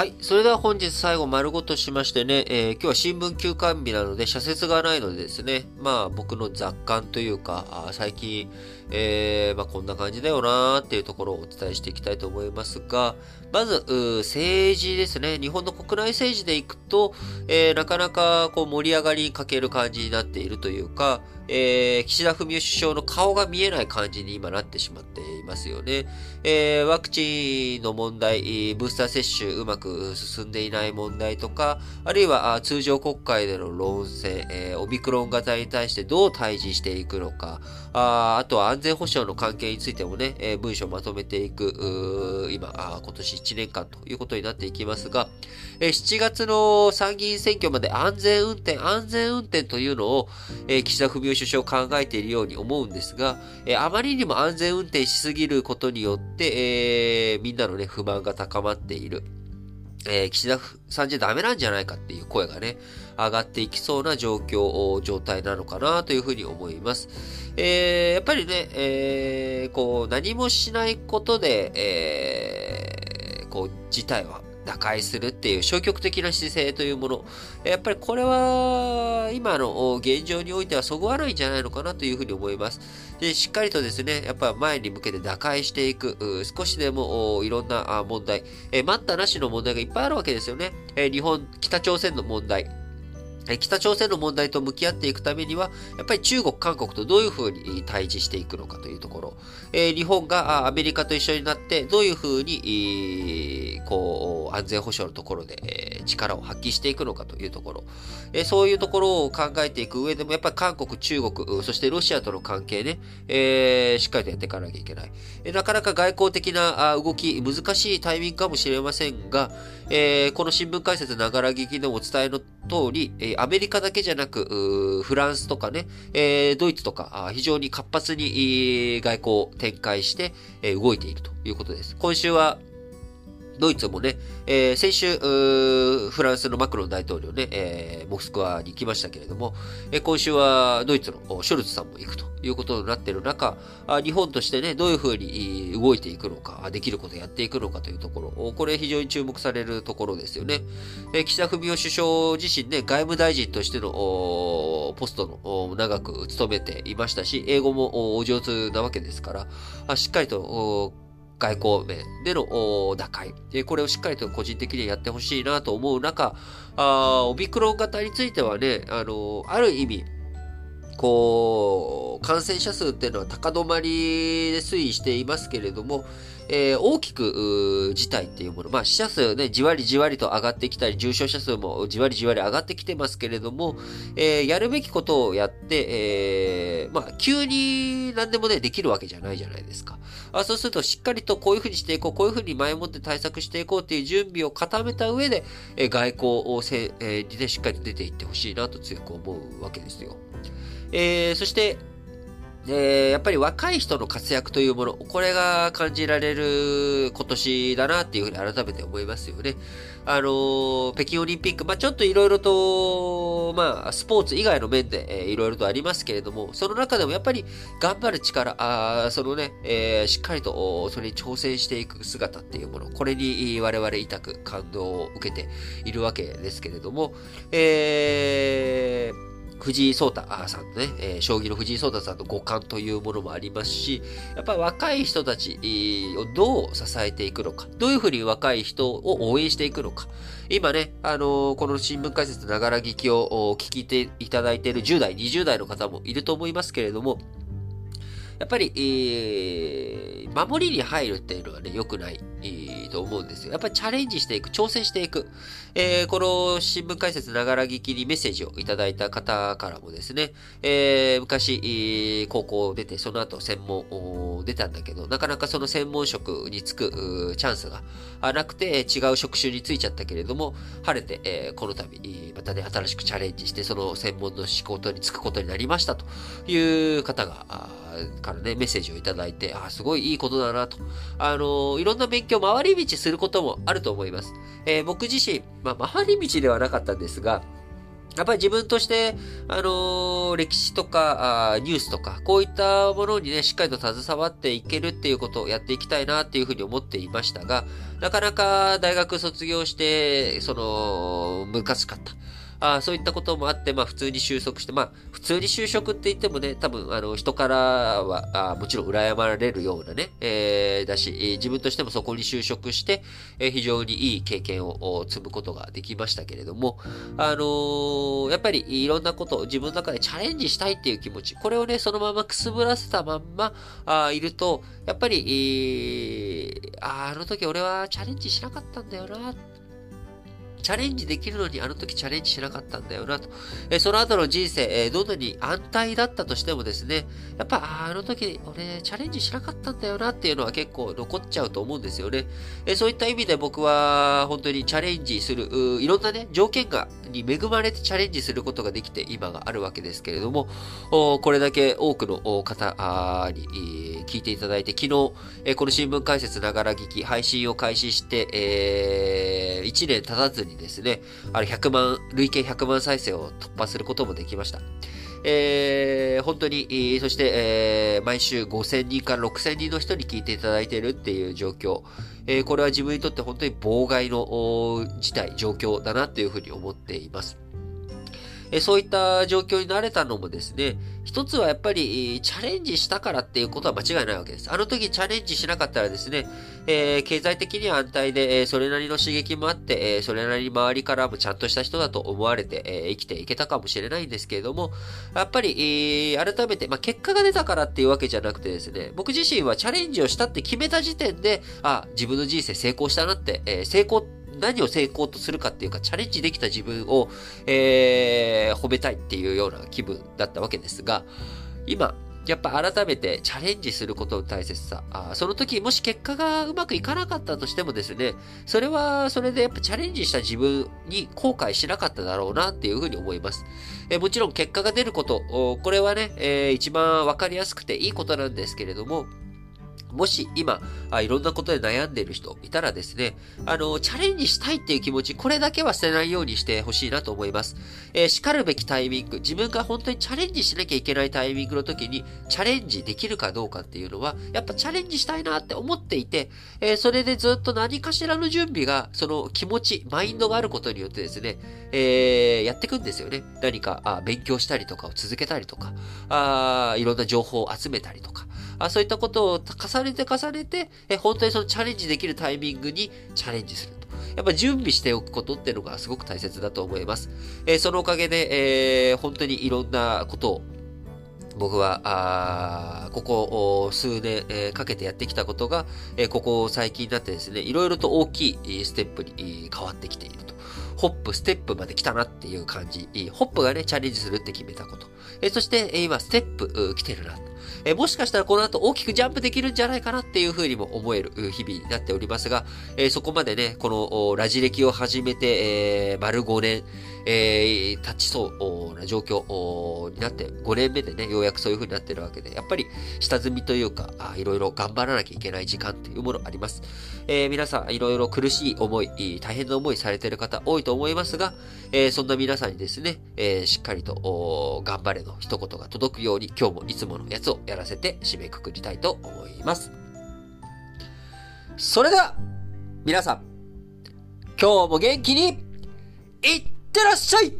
はい。それでは本日最後丸ごとしましてね、えー、今日は新聞休刊日なので、社説がないのでですね、まあ僕の雑感というか、あ最近、えー、まあこんな感じだよなーっていうところをお伝えしていきたいと思いますが、まず、政治ですね。日本の国内政治でいくと、えー、なかなかこう盛り上がりに欠ける感じになっているというか、えー、岸田文雄首相の顔が見えない感じに今なってしまっていますよね。えー、ワクチンの問題、ブースター接種うまく進んでいない問題とか、あるいは通常国会での論戦、えー、オミクロン型に対してどう対峙していくのか、ああとは安全保障の関係についてもね、えー、文書をまとめていく、今あ、今年1年間ということになっていきますが、えー、7月の参議院選挙まで安全運転、安全運転というのを、えー、岸田文雄首相考えているように思うんですが、えー、あまりにも安全運転しすぎることによって、えー、みんなのね、不満が高まっている。えー、岸田さんじゃダメなんじゃないかっていう声がね、上がっていきそうな状況、状態なのかなというふうに思います。えー、やっぱりね、えー、こう、何もしないことで、えー、こう、事態は打開するっていう消極的な姿勢というもの。やっぱりこれは、今の現状においてはそぐわないんじゃないのかなというふうに思います。で、しっかりとですね、やっぱ前に向けて打開していく、少しでもいろんな問題、え待ったなしの問題がいっぱいあるわけですよね。え日本、北朝鮮の問題。北朝鮮の問題と向き合っていくためには、やっぱり中国、韓国とどういうふうに対峙していくのかというところ、え、日本がアメリカと一緒になって、どういうふうに、こう、安全保障のところで、力を発揮していくのかというところ、え、そういうところを考えていく上でも、やっぱり韓国、中国、そしてロシアとの関係ね、え、しっかりとやっていかなきゃいけない。えなかなか外交的な動き、難しいタイミングかもしれませんが、えこの新聞解説ながら聞きのお伝えの通り、えアメリカだけじゃなく、フランスとかね、えドイツとか、非常に活発に外交を展開して、え動いているということです。今週は、ドイツもね、えー、先週、フランスのマクロン大統領ね、えー、モスクワに行きましたけれども、えー、今週はドイツのショルツさんも行くということになっている中、日本としてね、どういうふうに動いていくのか、できることやっていくのかというところ、これ非常に注目されるところですよね。えー、岸田文雄首相自身ね、外務大臣としてのポストの長く務めていましたし、英語もお上手なわけですから、しっかりと外交面での打開、これをしっかりと個人的にやってほしいなと思う中、あオミクロン型についてはね、あの、ある意味、こう、感染者数っていうのは高止まりで推移していますけれども、えー、大きく、事態っていうもの、まあ、死者数ね、じわりじわりと上がってきたり、重症者数もじわりじわり上がってきてますけれども、えー、やるべきことをやって、えー、まあ、急に何でもね、できるわけじゃないじゃないですか。あそうすると、しっかりとこういうふうにしていこう、こういうふうに前もって対策していこうっていう準備を固めた上で、え、外交をせ、えー、にね、しっかり出ていってほしいなと強く思うわけですよ。えー、そして、え、やっぱり若い人の活躍というもの、これが感じられる今年だなっていうふうに改めて思いますよね。あの、北京オリンピック、まあ、ちょっといろいろと、まあ、スポーツ以外の面で、えー、いろいろとありますけれども、その中でもやっぱり頑張る力、あそのね、えー、しっかりとそれに挑戦していく姿っていうもの、これに我々痛く感動を受けているわけですけれども、えー、藤井聡太さんのね、えー、将棋の藤井聡太さんの五冠というものもありますし、やっぱり若い人たちをどう支えていくのか、どういうふうに若い人を応援していくのか。今ね、あのー、この新聞解説ながら聞きを聞いていただいている10代、20代の方もいると思いますけれども、やっぱり、えー、守りに入るっていうのはね、良くない、え、と思うんですよ。やっぱりチャレンジしていく、挑戦していく。えー、この新聞解説ながら聞きにメッセージをいただいた方からもですね、えー、昔、高校出て、その後専門出たんだけど、なかなかその専門職に就くチャンスがなくて、違う職種に就いちゃったけれども、晴れて、えー、この度、またね、新しくチャレンジして、その専門の仕事に就くことになりましたという方が、からね、メッセージをいただいて、あ、すごいいいことだなと。あのいろんな勉強、回り道することもあると思います。えー、僕自身、まあ、回り道ではなかったんですが、やっぱり自分として、あのー、歴史とかあ、ニュースとか、こういったものにね、しっかりと携わっていけるっていうことをやっていきたいなっていうふうに思っていましたが、なかなか大学卒業して、その、難しかった。あそういったこともあって、まあ普通に収束して、まあ普通に就職って言ってもね、多分あの人からは、あもちろん羨まれるようなね、えー、だし、自分としてもそこに就職して、えー、非常にいい経験を積むことができましたけれども、あのー、やっぱりいろんなことを自分の中でチャレンジしたいっていう気持ち、これをね、そのままくすぶらせたまんま、あいると、やっぱり、えー、あの時俺はチャレンジしなかったんだよな、チャレンジできるのにあの時チャレンジしなかったんだよなと。えその後の人生、えどんなに安泰だったとしてもですね、やっぱあの時俺チャレンジしなかったんだよなっていうのは結構残っちゃうと思うんですよね。えそういった意味で僕は本当にチャレンジする、いろんなね、条件が、に恵まれてチャレンジすることができて今があるわけですけれども、これだけ多くの方に聞いていただいて、昨日、えこの新聞解説ながら聞き、配信を開始して、えー、1年経たずにですね、あれ100万、累計100万再生を突破することもできました。えー、本当に、そして、えー、毎週5000人から6000人の人に聞いていただいているっていう状況。えー、これは自分にとって本当に妨害の事態、状況だなというふうに思っています。えそういった状況になれたのもですね、一つはやっぱり、チャレンジしたからっていうことは間違いないわけです。あの時チャレンジしなかったらですね、えー、経済的には安泰で、え、それなりの刺激もあって、え、それなりに周りからもちゃんとした人だと思われて、え生きていけたかもしれないんですけれども、やっぱり、え改めて、まあ、結果が出たからっていうわけじゃなくてですね、僕自身はチャレンジをしたって決めた時点で、あ、自分の人生成功したなって、え成功何を成功とするかっていうか、チャレンジできた自分を、えー、褒めたいっていうような気分だったわけですが、今、やっぱ改めてチャレンジすることの大切さ。あその時もし結果がうまくいかなかったとしてもですね、それはそれでやっぱチャレンジした自分に後悔しなかっただろうなっていうふうに思います。えもちろん結果が出ること、これはね、えー、一番わかりやすくていいことなんですけれども、もし今、いろんなことで悩んでいる人いたらですね、あの、チャレンジしたいっていう気持ち、これだけは捨てないようにしてほしいなと思います。えー、叱るべきタイミング、自分が本当にチャレンジしなきゃいけないタイミングの時に、チャレンジできるかどうかっていうのは、やっぱチャレンジしたいなって思っていて、えー、それでずっと何かしらの準備が、その気持ち、マインドがあることによってですね、えー、やっていくんですよね。何か、あ勉強したりとかを続けたりとか、あいろんな情報を集めたりとか、あそういったことを重ねて重ねて、え本当にそのチャレンジできるタイミングにチャレンジすると。やっぱ準備しておくことっていうのがすごく大切だと思います。えー、そのおかげで、えー、本当にいろんなことを僕は、あここ数年、えー、かけてやってきたことが、えー、ここ最近になってですね、いろいろと大きいステップに変わってきていると。ホップ、ステップまで来たなっていう感じ。ホップがね、チャレンジするって決めたこと。えー、そして、今、ステップ来てるな。えもしかしたらこの後大きくジャンプできるんじゃないかなっていう風にも思える日々になっておりますが、えそこまでね、このラジ歴を始めて、え、丸5年、えー、立ちそうな状況になって、5年目でね、ようやくそういう風になってるわけで、やっぱり下積みというか、いろいろ頑張らなきゃいけない時間っていうものあります。えー、皆さん、いろいろ苦しい思い、大変な思いされてる方多いと思いますが、えー、そんな皆さんにですね、えー、しっかりと、頑張れの一言が届くように、今日もいつものやつをやらせて締めくくりたいと思います。それでは、皆さん、今日も元気に、いってらっしゃい